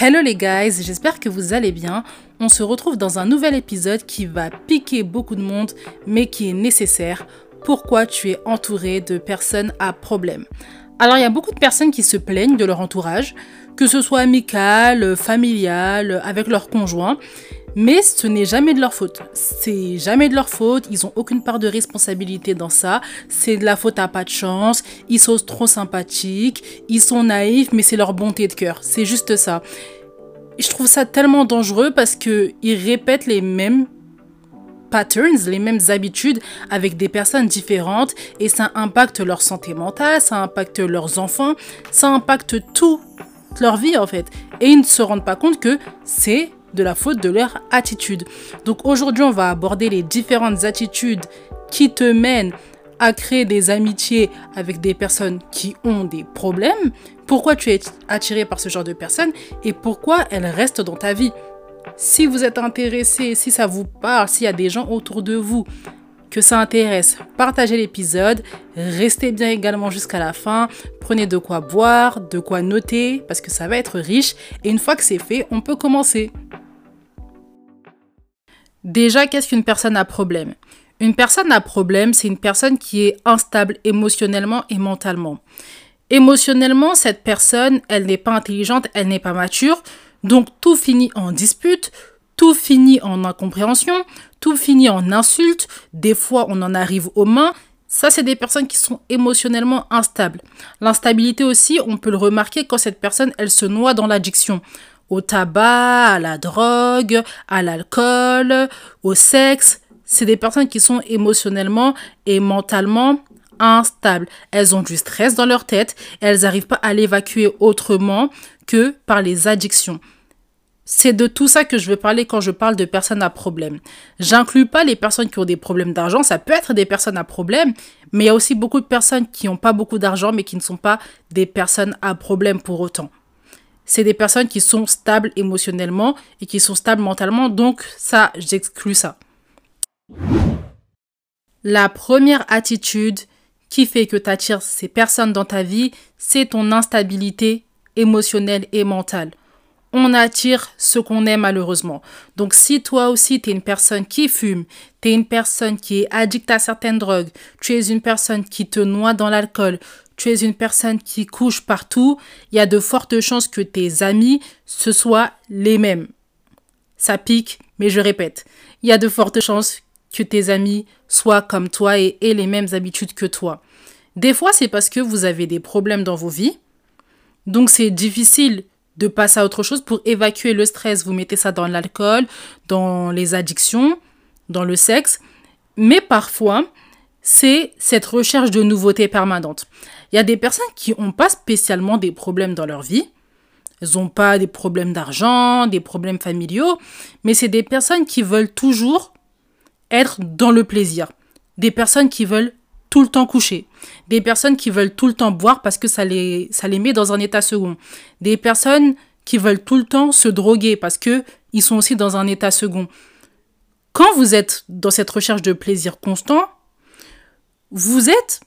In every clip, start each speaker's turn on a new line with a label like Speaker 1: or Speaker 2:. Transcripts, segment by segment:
Speaker 1: Hello les guys, j'espère que vous allez bien. On se retrouve dans un nouvel épisode qui va piquer beaucoup de monde, mais qui est nécessaire. Pourquoi tu es entouré de personnes à problème? Alors il y a beaucoup de personnes qui se plaignent de leur entourage, que ce soit amical, familial, avec leur conjoint. Mais ce n'est jamais de leur faute. C'est jamais de leur faute. Ils ont aucune part de responsabilité dans ça. C'est de la faute à pas de chance. Ils sont trop sympathiques. Ils sont naïfs, mais c'est leur bonté de cœur. C'est juste ça. je trouve ça tellement dangereux parce que ils répètent les mêmes patterns, les mêmes habitudes avec des personnes différentes et ça impacte leur santé mentale, ça impacte leurs enfants, ça impacte toute leur vie en fait. Et ils ne se rendent pas compte que c'est de la faute de leur attitude. Donc aujourd'hui, on va aborder les différentes attitudes qui te mènent à créer des amitiés avec des personnes qui ont des problèmes, pourquoi tu es attiré par ce genre de personnes et pourquoi elles restent dans ta vie? Si vous êtes intéressé, si ça vous parle, s'il y a des gens autour de vous que ça intéresse, partagez l'épisode, restez bien également jusqu'à la fin, prenez de quoi boire, de quoi noter, parce que ça va être riche, et une fois que c'est fait, on peut commencer. Déjà, qu'est-ce qu'une personne à problème? Une personne à problème, c'est une personne qui est instable émotionnellement et mentalement. Émotionnellement, cette personne, elle n'est pas intelligente, elle n'est pas mature, donc tout finit en dispute, tout finit en incompréhension, tout finit en insulte, des fois on en arrive aux mains. Ça, c'est des personnes qui sont émotionnellement instables. L'instabilité aussi, on peut le remarquer quand cette personne, elle se noie dans l'addiction au tabac, à la drogue, à l'alcool, au sexe. C'est des personnes qui sont émotionnellement et mentalement instables. Elles ont du stress dans leur tête elles n'arrivent pas à l'évacuer autrement que par les addictions. C'est de tout ça que je veux parler quand je parle de personnes à problème. J'inclus pas les personnes qui ont des problèmes d'argent, ça peut être des personnes à problème, mais il y a aussi beaucoup de personnes qui n'ont pas beaucoup d'argent mais qui ne sont pas des personnes à problème pour autant c'est des personnes qui sont stables émotionnellement et qui sont stables mentalement. Donc ça, j'exclus ça. La première attitude qui fait que tu attires ces personnes dans ta vie, c'est ton instabilité émotionnelle et mentale. On attire ce qu'on aime malheureusement. Donc si toi aussi tu es une personne qui fume, tu es une personne qui est addict à certaines drogues, tu es une personne qui te noie dans l'alcool, tu es une personne qui couche partout, il y a de fortes chances que tes amis, ce soient les mêmes. Ça pique, mais je répète, il y a de fortes chances que tes amis soient comme toi et aient les mêmes habitudes que toi. Des fois, c'est parce que vous avez des problèmes dans vos vies. Donc, c'est difficile de passer à autre chose pour évacuer le stress. Vous mettez ça dans l'alcool, dans les addictions, dans le sexe. Mais parfois, c'est cette recherche de nouveautés permanente. Il y a des personnes qui n'ont pas spécialement des problèmes dans leur vie. Elles n'ont pas des problèmes d'argent, des problèmes familiaux, mais c'est des personnes qui veulent toujours être dans le plaisir. Des personnes qui veulent tout le temps coucher. Des personnes qui veulent tout le temps boire parce que ça les, ça les met dans un état second. Des personnes qui veulent tout le temps se droguer parce que ils sont aussi dans un état second. Quand vous êtes dans cette recherche de plaisir constant, vous êtes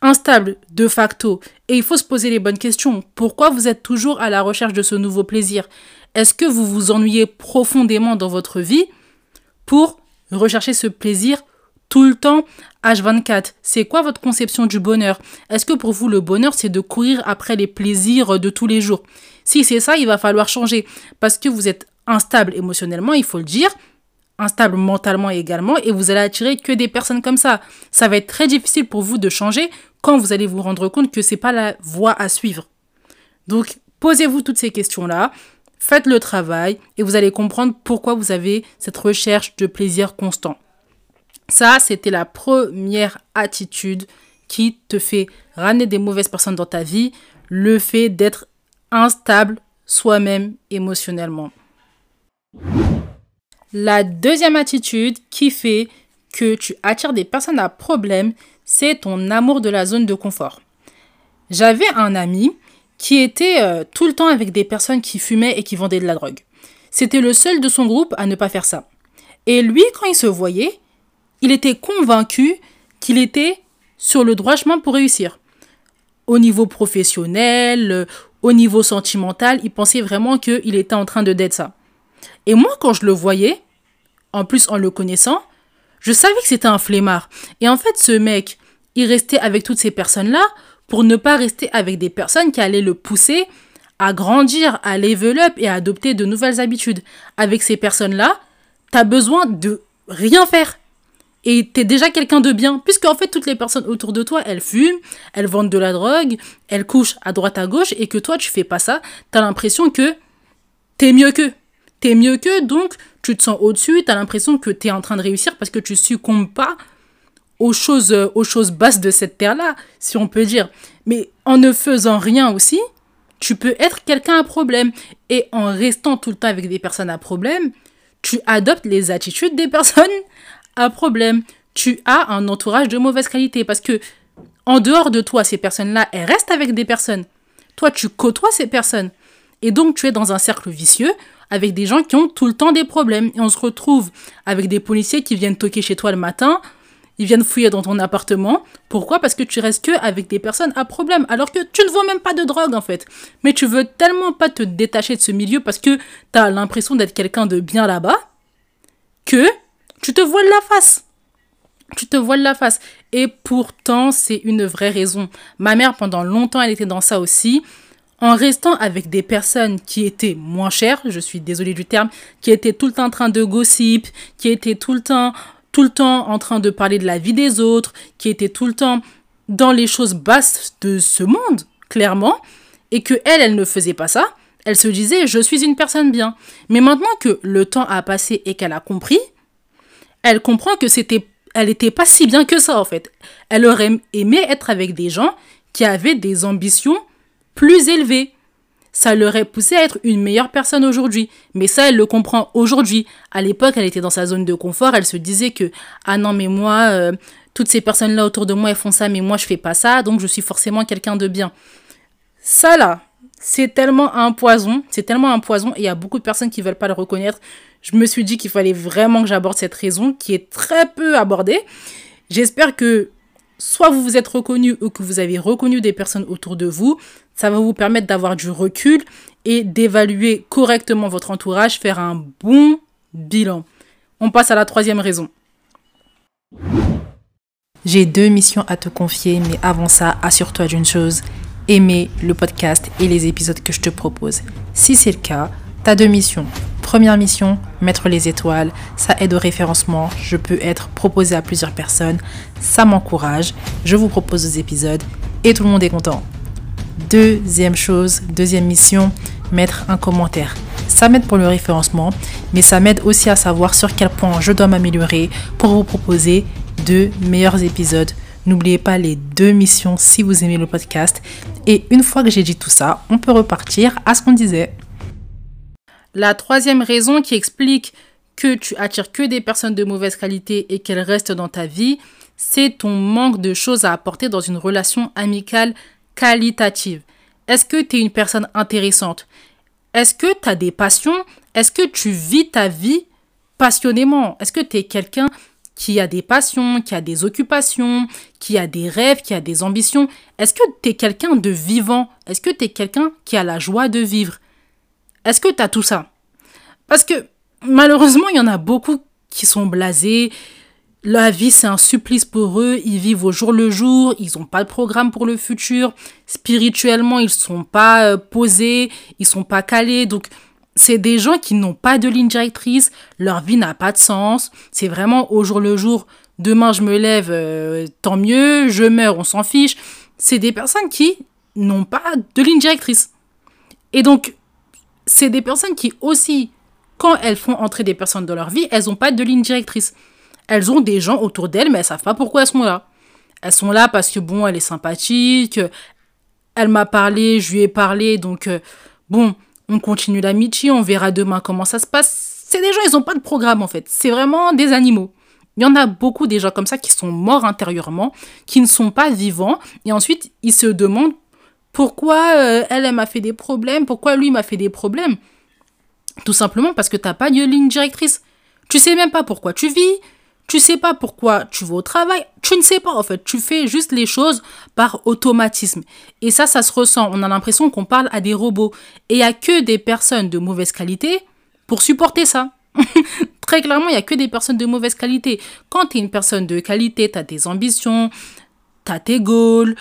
Speaker 1: instable de facto. Et il faut se poser les bonnes questions. Pourquoi vous êtes toujours à la recherche de ce nouveau plaisir? Est-ce que vous vous ennuyez profondément dans votre vie pour rechercher ce plaisir tout le temps? H24 C'est quoi votre conception du bonheur? Est-ce que pour vous le bonheur c'est de courir après les plaisirs de tous les jours? Si c'est ça, il va falloir changer. Parce que vous êtes instable émotionnellement, il faut le dire instable mentalement également et vous allez attirer que des personnes comme ça. Ça va être très difficile pour vous de changer quand vous allez vous rendre compte que c'est pas la voie à suivre. Donc, posez-vous toutes ces questions-là, faites le travail et vous allez comprendre pourquoi vous avez cette recherche de plaisir constant. Ça, c'était la première attitude qui te fait ramener des mauvaises personnes dans ta vie, le fait d'être instable soi-même émotionnellement. La deuxième attitude qui fait que tu attires des personnes à problème, c'est ton amour de la zone de confort. J'avais un ami qui était euh, tout le temps avec des personnes qui fumaient et qui vendaient de la drogue. C'était le seul de son groupe à ne pas faire ça. Et lui, quand il se voyait, il était convaincu qu'il était sur le droit chemin pour réussir. Au niveau professionnel, au niveau sentimental, il pensait vraiment qu'il était en train de d'être ça. Et moi, quand je le voyais, en plus en le connaissant, je savais que c'était un flemmard. Et en fait, ce mec, il restait avec toutes ces personnes-là pour ne pas rester avec des personnes qui allaient le pousser à grandir, à level up et à adopter de nouvelles habitudes. Avec ces personnes-là, tu as besoin de rien faire. Et tu es déjà quelqu'un de bien, puisque fait toutes les personnes autour de toi, elles fument, elles vendent de la drogue, elles couchent à droite à gauche, et que toi tu fais pas ça, tu as l'impression que tu es mieux qu'eux. Es mieux qu'eux, donc tu te sens au-dessus, tu as l'impression que tu es en train de réussir parce que tu succombes pas aux choses, aux choses basses de cette terre-là, si on peut dire. Mais en ne faisant rien aussi, tu peux être quelqu'un à problème. Et en restant tout le temps avec des personnes à problème, tu adoptes les attitudes des personnes à problème. Tu as un entourage de mauvaise qualité parce que en dehors de toi, ces personnes-là, elles restent avec des personnes. Toi, tu côtoies ces personnes. Et donc, tu es dans un cercle vicieux avec des gens qui ont tout le temps des problèmes. Et on se retrouve avec des policiers qui viennent toquer chez toi le matin ils viennent fouiller dans ton appartement. Pourquoi? Parce que tu restes que avec des personnes à problème, alors que tu ne vends même pas de drogue en fait. Mais tu veux tellement pas te détacher de ce milieu parce que tu as l'impression d'être quelqu'un de bien là-bas que tu te voiles la face. Tu te voiles la face. Et pourtant, c'est une vraie raison. Ma mère, pendant longtemps, elle était dans ça aussi. En restant avec des personnes qui étaient moins chères, je suis désolée du terme, qui étaient tout le temps en train de gossip, qui étaient tout le temps tout le temps en train de parler de la vie des autres, qui était tout le temps dans les choses basses de ce monde, clairement, et que elle, elle ne faisait pas ça, elle se disait je suis une personne bien. Mais maintenant que le temps a passé et qu'elle a compris, elle comprend que c'était elle n'était pas si bien que ça en fait. Elle aurait aimé être avec des gens qui avaient des ambitions plus élevées ça l'aurait poussé à être une meilleure personne aujourd'hui. Mais ça, elle le comprend aujourd'hui. À l'époque, elle était dans sa zone de confort. Elle se disait que, ah non, mais moi, euh, toutes ces personnes-là autour de moi, elles font ça, mais moi, je fais pas ça, donc je suis forcément quelqu'un de bien. Ça, là, c'est tellement un poison. C'est tellement un poison. Et il y a beaucoup de personnes qui veulent pas le reconnaître. Je me suis dit qu'il fallait vraiment que j'aborde cette raison qui est très peu abordée. J'espère que soit vous vous êtes reconnu ou que vous avez reconnu des personnes autour de vous, ça va vous permettre d'avoir du recul et d'évaluer correctement votre entourage, faire un bon bilan. On passe à la troisième raison. J'ai deux missions à te confier, mais avant ça, assure-toi d'une chose, aimer le podcast et les épisodes que je te propose. Si c'est le cas, tu as deux missions. Première mission, mettre les étoiles. Ça aide au référencement. Je peux être proposé à plusieurs personnes. Ça m'encourage. Je vous propose des épisodes et tout le monde est content. Deuxième chose, deuxième mission, mettre un commentaire. Ça m'aide pour le référencement, mais ça m'aide aussi à savoir sur quel point je dois m'améliorer pour vous proposer de meilleurs épisodes. N'oubliez pas les deux missions si vous aimez le podcast. Et une fois que j'ai dit tout ça, on peut repartir à ce qu'on disait. La troisième raison qui explique que tu attires que des personnes de mauvaise qualité et qu'elles restent dans ta vie, c'est ton manque de choses à apporter dans une relation amicale qualitative. Est-ce que tu es une personne intéressante? Est-ce que tu as des passions? Est-ce que tu vis ta vie passionnément? Est-ce que tu es quelqu'un qui a des passions, qui a des occupations, qui a des rêves, qui a des ambitions? Est-ce que tu es quelqu'un de vivant? Est-ce que tu es quelqu'un qui a la joie de vivre? Est-ce que tu as tout ça? Parce que malheureusement, il y en a beaucoup qui sont blasés. La vie, c'est un supplice pour eux. Ils vivent au jour le jour. Ils n'ont pas de programme pour le futur. Spirituellement, ils ne sont pas euh, posés. Ils sont pas calés. Donc, c'est des gens qui n'ont pas de ligne directrice. Leur vie n'a pas de sens. C'est vraiment au jour le jour. Demain, je me lève, euh, tant mieux. Je meurs, on s'en fiche. C'est des personnes qui n'ont pas de ligne directrice. Et donc, c'est des personnes qui aussi, quand elles font entrer des personnes dans leur vie, elles n'ont pas de ligne directrice. Elles ont des gens autour d'elles, mais elles savent pas pourquoi elles sont là. Elles sont là parce que, bon, elle est sympathique, elle m'a parlé, je lui ai parlé, donc, euh, bon, on continue l'amitié, on verra demain comment ça se passe. C'est des gens, ils n'ont pas de programme, en fait. C'est vraiment des animaux. Il y en a beaucoup des gens comme ça qui sont morts intérieurement, qui ne sont pas vivants, et ensuite, ils se demandent pourquoi euh, elle, m'a fait des problèmes? Pourquoi lui m'a fait des problèmes? Tout simplement parce que tu n'as pas de ligne directrice. Tu sais même pas pourquoi tu vis. Tu sais pas pourquoi tu vas au travail, tu ne sais pas en fait, tu fais juste les choses par automatisme. Et ça, ça se ressent. On a l'impression qu'on parle à des robots. Et il n'y a que des personnes de mauvaise qualité pour supporter ça. Très clairement, il n'y a que des personnes de mauvaise qualité. Quand tu es une personne de qualité, tu as des ambitions, tu as tes goals,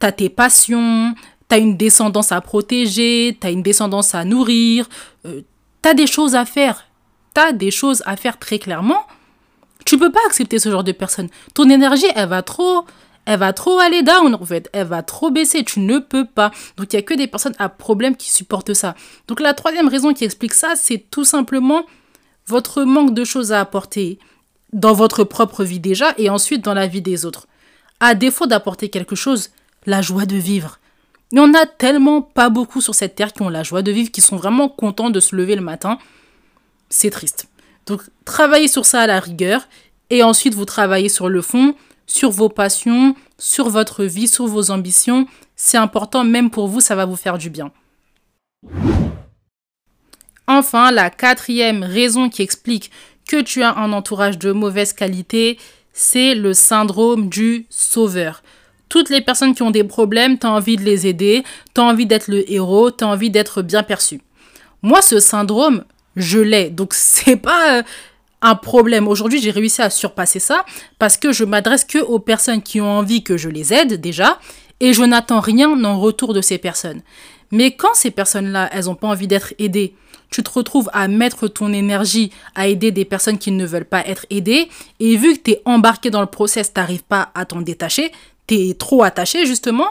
Speaker 1: tu as tes passions, tu as une descendance à protéger, tu as une descendance à nourrir, euh, tu as des choses à faire. Tu as des choses à faire très clairement. Tu peux pas accepter ce genre de personne. Ton énergie, elle va trop, elle va trop aller down en fait, elle va trop baisser, tu ne peux pas. Donc il y a que des personnes à problème qui supportent ça. Donc la troisième raison qui explique ça, c'est tout simplement votre manque de choses à apporter dans votre propre vie déjà et ensuite dans la vie des autres. À défaut d'apporter quelque chose, la joie de vivre. Il y en a tellement pas beaucoup sur cette terre qui ont la joie de vivre, qui sont vraiment contents de se lever le matin. C'est triste. Donc travaillez sur ça à la rigueur et ensuite vous travaillez sur le fond, sur vos passions, sur votre vie, sur vos ambitions. C'est important, même pour vous, ça va vous faire du bien. Enfin, la quatrième raison qui explique que tu as un entourage de mauvaise qualité, c'est le syndrome du sauveur. Toutes les personnes qui ont des problèmes, tu as envie de les aider, tu as envie d'être le héros, tu as envie d'être bien perçu. Moi, ce syndrome, je l'ai. Donc c'est pas euh, un problème. Aujourd'hui, j'ai réussi à surpasser ça parce que je m'adresse que aux personnes qui ont envie que je les aide déjà et je n'attends rien en retour de ces personnes. Mais quand ces personnes-là, elles n'ont pas envie d'être aidées, tu te retrouves à mettre ton énergie à aider des personnes qui ne veulent pas être aidées, et vu que tu es embarqué dans le process, tu pas à t'en détacher, tu es trop attaché justement,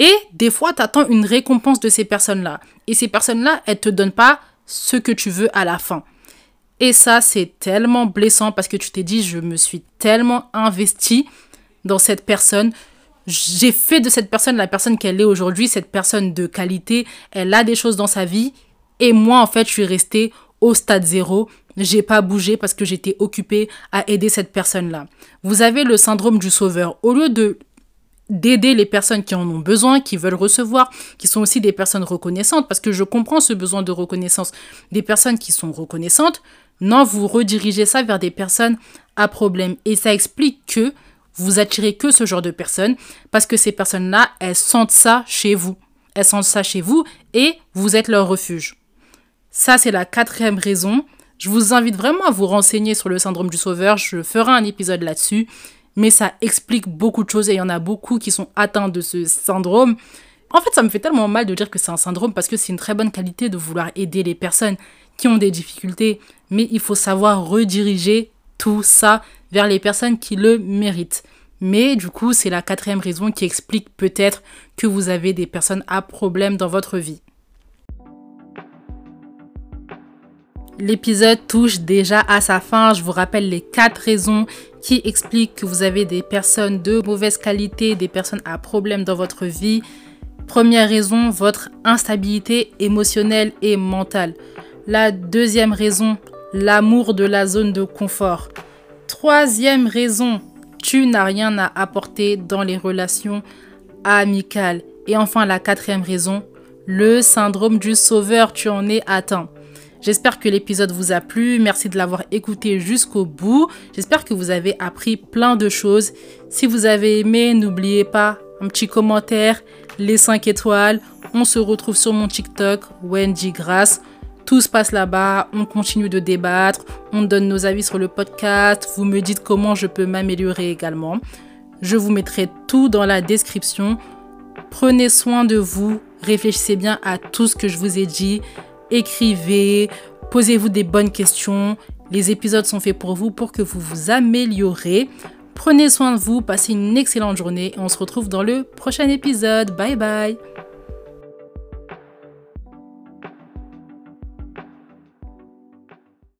Speaker 1: et des fois, tu attends une récompense de ces personnes-là. Et ces personnes-là, elles ne te donnent pas ce que tu veux à la fin. Et ça, c'est tellement blessant parce que tu t'es dit, je me suis tellement investi dans cette personne. J'ai fait de cette personne la personne qu'elle est aujourd'hui, cette personne de qualité. Elle a des choses dans sa vie. Et moi, en fait, je suis restée au stade zéro. J'ai pas bougé parce que j'étais occupée à aider cette personne-là. Vous avez le syndrome du sauveur. Au lieu de d'aider les personnes qui en ont besoin, qui veulent recevoir, qui sont aussi des personnes reconnaissantes, parce que je comprends ce besoin de reconnaissance des personnes qui sont reconnaissantes. Non, vous redirigez ça vers des personnes à problème. Et ça explique que vous attirez que ce genre de personnes, parce que ces personnes-là, elles sentent ça chez vous. Elles sentent ça chez vous et vous êtes leur refuge. Ça, c'est la quatrième raison. Je vous invite vraiment à vous renseigner sur le syndrome du sauveur. Je ferai un épisode là-dessus mais ça explique beaucoup de choses et il y en a beaucoup qui sont atteints de ce syndrome. En fait, ça me fait tellement mal de dire que c'est un syndrome parce que c'est une très bonne qualité de vouloir aider les personnes qui ont des difficultés, mais il faut savoir rediriger tout ça vers les personnes qui le méritent. Mais du coup, c'est la quatrième raison qui explique peut-être que vous avez des personnes à problème dans votre vie. L'épisode touche déjà à sa fin. Je vous rappelle les quatre raisons qui expliquent que vous avez des personnes de mauvaise qualité, des personnes à problème dans votre vie. Première raison, votre instabilité émotionnelle et mentale. La deuxième raison, l'amour de la zone de confort. Troisième raison, tu n'as rien à apporter dans les relations amicales. Et enfin, la quatrième raison, le syndrome du sauveur, tu en es atteint. J'espère que l'épisode vous a plu. Merci de l'avoir écouté jusqu'au bout. J'espère que vous avez appris plein de choses. Si vous avez aimé, n'oubliez pas un petit commentaire, les 5 étoiles. On se retrouve sur mon TikTok, Wendy Grass. Tout se passe là-bas, on continue de débattre, on donne nos avis sur le podcast, vous me dites comment je peux m'améliorer également. Je vous mettrai tout dans la description. Prenez soin de vous, réfléchissez bien à tout ce que je vous ai dit écrivez, posez-vous des bonnes questions. Les épisodes sont faits pour vous, pour que vous vous améliorez. Prenez soin de vous, passez une excellente journée et on se retrouve dans le prochain épisode. Bye bye